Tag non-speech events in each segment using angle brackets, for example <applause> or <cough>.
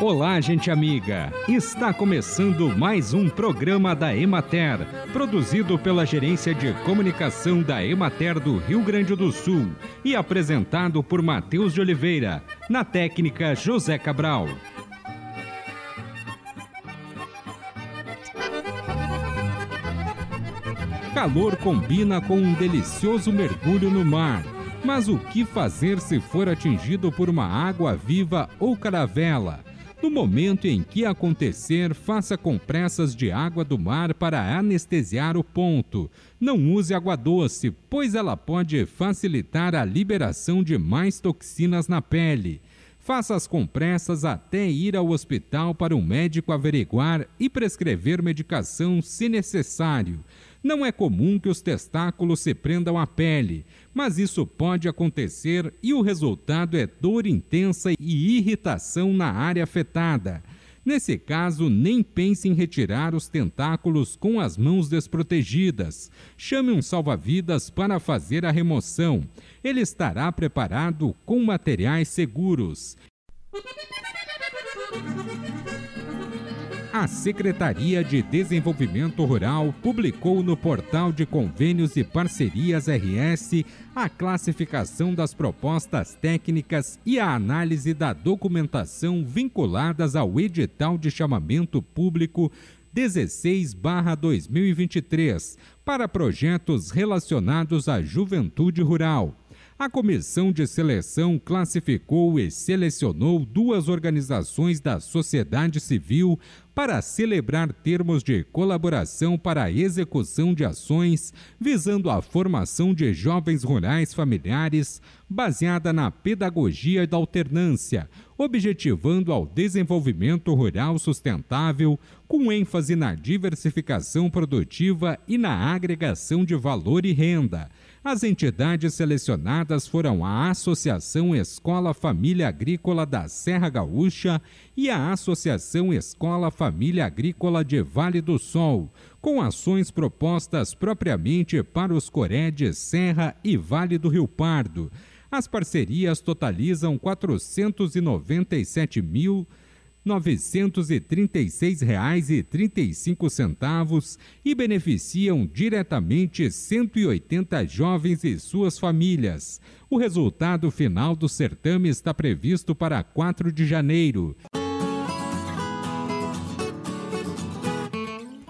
Olá, gente amiga! Está começando mais um programa da Emater, produzido pela Gerência de Comunicação da Emater do Rio Grande do Sul e apresentado por Matheus de Oliveira, na técnica José Cabral. Calor combina com um delicioso mergulho no mar. Mas o que fazer se for atingido por uma água viva ou caravela? No momento em que acontecer, faça compressas de água do mar para anestesiar o ponto. Não use água doce, pois ela pode facilitar a liberação de mais toxinas na pele. Faça as compressas até ir ao hospital para o médico averiguar e prescrever medicação se necessário. Não é comum que os testáculos se prendam à pele, mas isso pode acontecer e o resultado é dor intensa e irritação na área afetada. Nesse caso, nem pense em retirar os tentáculos com as mãos desprotegidas. Chame um salva-vidas para fazer a remoção. Ele estará preparado com materiais seguros. A Secretaria de Desenvolvimento Rural publicou no portal de convênios e parcerias RS a classificação das propostas técnicas e a análise da documentação vinculadas ao edital de chamamento público 16/2023 para projetos relacionados à juventude rural a comissão de seleção classificou e selecionou duas organizações da sociedade civil para celebrar termos de colaboração para a execução de ações visando a formação de jovens rurais familiares baseada na pedagogia da alternância, objetivando ao desenvolvimento rural sustentável, com ênfase na diversificação produtiva e na agregação de valor e renda. As entidades selecionadas foram a Associação Escola Família Agrícola da Serra Gaúcha e a Associação Escola Família Agrícola de Vale do Sol, com ações propostas propriamente para os Coredes, Serra e Vale do Rio Pardo. As parcerias totalizam 497 mil 936,35 e beneficiam diretamente 180 jovens e suas famílias. O resultado final do certame está previsto para 4 de janeiro.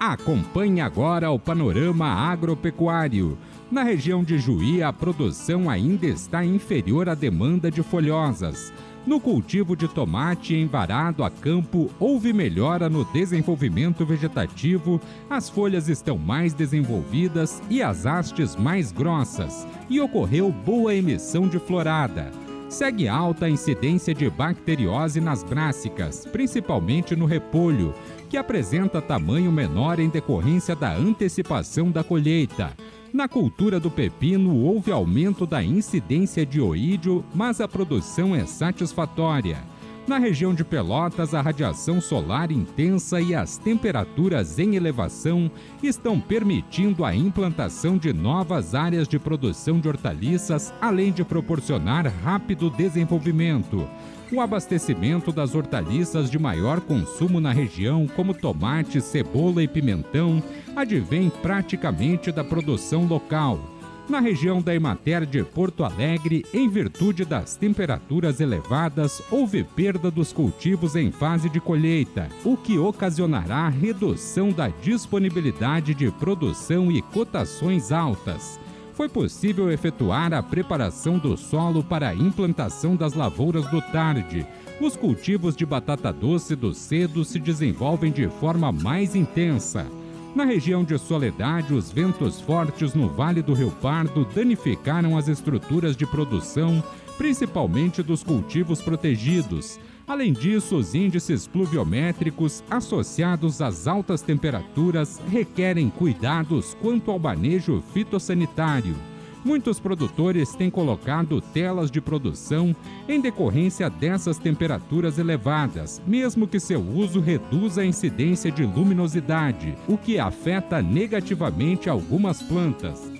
Acompanhe agora o panorama agropecuário. Na região de Juí, a produção ainda está inferior à demanda de folhosas. No cultivo de tomate em varado a campo, houve melhora no desenvolvimento vegetativo, as folhas estão mais desenvolvidas e as hastes mais grossas, e ocorreu boa emissão de florada. Segue alta a incidência de bacteriose nas brássicas, principalmente no repolho, que apresenta tamanho menor em decorrência da antecipação da colheita. Na cultura do pepino, houve aumento da incidência de oídio, mas a produção é satisfatória. Na região de Pelotas, a radiação solar intensa e as temperaturas em elevação estão permitindo a implantação de novas áreas de produção de hortaliças, além de proporcionar rápido desenvolvimento. O abastecimento das hortaliças de maior consumo na região, como tomate, cebola e pimentão, advém praticamente da produção local. Na região da Emater de Porto Alegre, em virtude das temperaturas elevadas, houve perda dos cultivos em fase de colheita, o que ocasionará redução da disponibilidade de produção e cotações altas foi possível efetuar a preparação do solo para a implantação das lavouras do tarde. Os cultivos de batata doce do cedo se desenvolvem de forma mais intensa. Na região de Soledade, os ventos fortes no Vale do Rio Pardo danificaram as estruturas de produção, principalmente dos cultivos protegidos. Além disso, os índices pluviométricos associados às altas temperaturas requerem cuidados quanto ao manejo fitossanitário. Muitos produtores têm colocado telas de produção em decorrência dessas temperaturas elevadas, mesmo que seu uso reduza a incidência de luminosidade, o que afeta negativamente algumas plantas.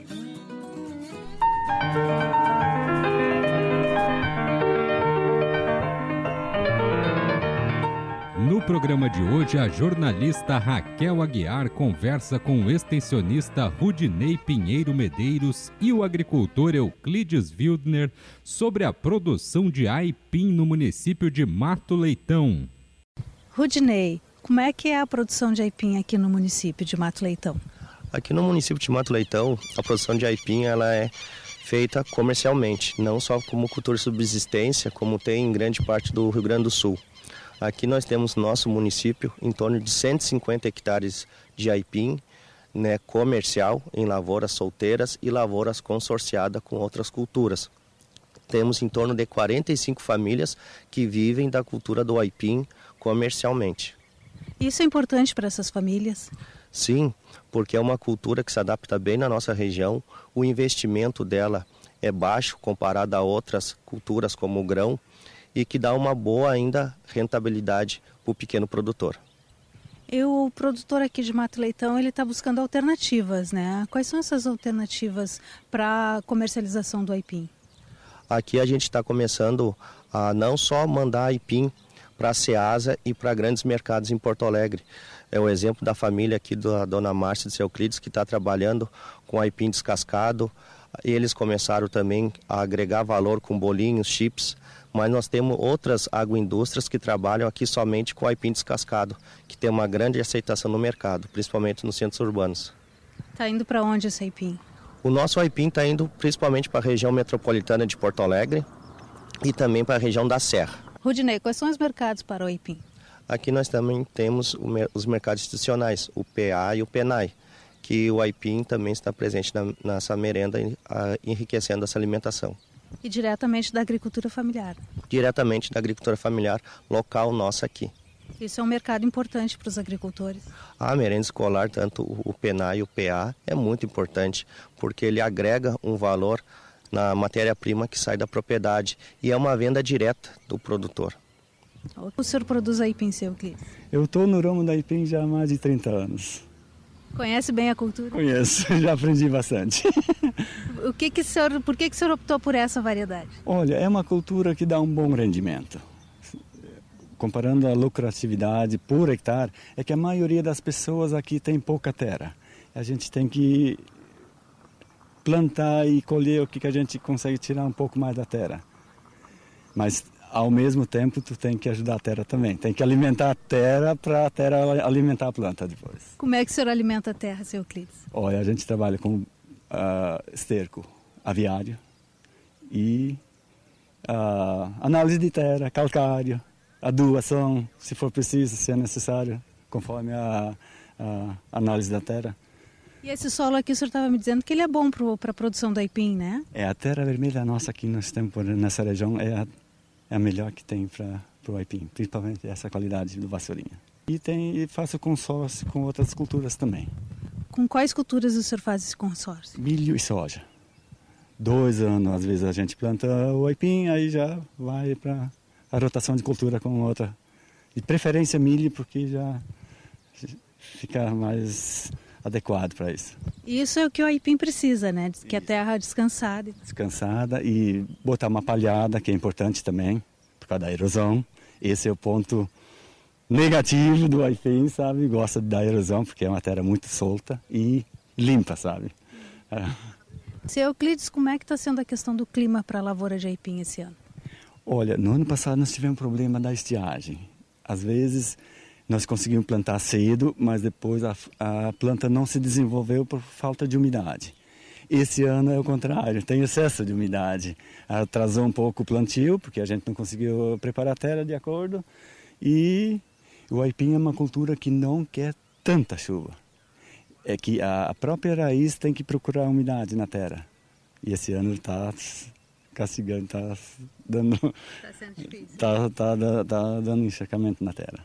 Programa de hoje, a jornalista Raquel Aguiar conversa com o extensionista Rudinei Pinheiro Medeiros e o agricultor Euclides Wildner sobre a produção de aipim no município de Mato Leitão. Rudinei, como é que é a produção de aipim aqui no município de Mato Leitão? Aqui no município de Mato Leitão, a produção de aipim ela é feita comercialmente, não só como cultura de subsistência, como tem em grande parte do Rio Grande do Sul. Aqui nós temos no nosso município em torno de 150 hectares de aipim né, comercial em lavouras solteiras e lavouras consorciadas com outras culturas. Temos em torno de 45 famílias que vivem da cultura do aipim comercialmente. Isso é importante para essas famílias? Sim, porque é uma cultura que se adapta bem na nossa região. O investimento dela é baixo comparado a outras culturas como o grão e que dá uma boa ainda rentabilidade para o pequeno produtor. E o produtor aqui de Mato Leitão ele está buscando alternativas, né? Quais são essas alternativas para a comercialização do aipim? Aqui a gente está começando a não só mandar aipim para a Ceasa e para grandes mercados em Porto Alegre. É o exemplo da família aqui da dona Márcia de Euclides que está trabalhando com aipim descascado. Eles começaram também a agregar valor com bolinhos, chips mas nós temos outras agroindústrias que trabalham aqui somente com aipim descascado, que tem uma grande aceitação no mercado, principalmente nos centros urbanos. Está indo para onde esse aipim? O nosso aipim está indo principalmente para a região metropolitana de Porto Alegre e também para a região da Serra. Rudinei, quais são os mercados para o aipim? Aqui nós também temos os mercados institucionais, o PA e o PENAI, que o aipim também está presente nessa merenda, enriquecendo essa alimentação. E diretamente da agricultura familiar? Diretamente da agricultura familiar local nossa aqui. Isso é um mercado importante para os agricultores? A merenda escolar, tanto o PENA e o PA, é muito importante, porque ele agrega um valor na matéria-prima que sai da propriedade e é uma venda direta do produtor. O senhor produz aipim, seu Euclides? Eu estou no ramo da aipim já há mais de 30 anos. Conhece bem a cultura? Conheço, <laughs> já aprendi bastante. o que que o senhor, por que, que o senhor optou por essa variedade? Olha, é uma cultura que dá um bom rendimento. Comparando a lucratividade por hectare, é que a maioria das pessoas aqui tem pouca terra. A gente tem que plantar e colher o que, que a gente consegue tirar um pouco mais da terra. Mas ao mesmo tempo tu tem que ajudar a terra também. Tem que alimentar a terra para a terra alimentar a planta depois. Como é que o senhor alimenta a terra, seu Euclides? Olha, a gente trabalha com uh, esterco aviário e uh, análise de terra, calcário, adubação, se for preciso, se é necessário, conforme a, a análise da terra. E esse solo aqui, o senhor estava me dizendo que ele é bom para a produção do aipim, né? É, a terra vermelha nossa aqui nós temos nessa região é a é a melhor que tem para o aipim, principalmente essa qualidade do vassourinha. E, tem, e faço consórcio com outras culturas também. Com quais culturas o senhor faz esse consórcio? Milho e soja. Dois anos, às vezes a gente planta o aipim, aí já vai para a rotação de cultura com outra. De preferência milho, porque já fica mais adequado para isso. Isso é o que o aipim precisa, né? Que a terra descansada. Descansada e botar uma palhada, que é importante também, por causa da erosão. Esse é o ponto negativo do aipim, sabe? Gosta da erosão, porque é uma terra muito solta e limpa, sabe? É. Seu Euclides, como é que está sendo a questão do clima para a lavoura de aipim esse ano? Olha, no ano passado nós tivemos um problema da estiagem. Às vezes nós conseguimos plantar cedo, mas depois a, a planta não se desenvolveu por falta de umidade. Esse ano é o contrário, tem excesso de umidade. Atrasou um pouco o plantio, porque a gente não conseguiu preparar a terra de acordo. E o aipim é uma cultura que não quer tanta chuva. É que a própria raiz tem que procurar umidade na terra. E esse ano está castigando, está dando. Está. Está <laughs> tá, tá dando encharcamento na terra.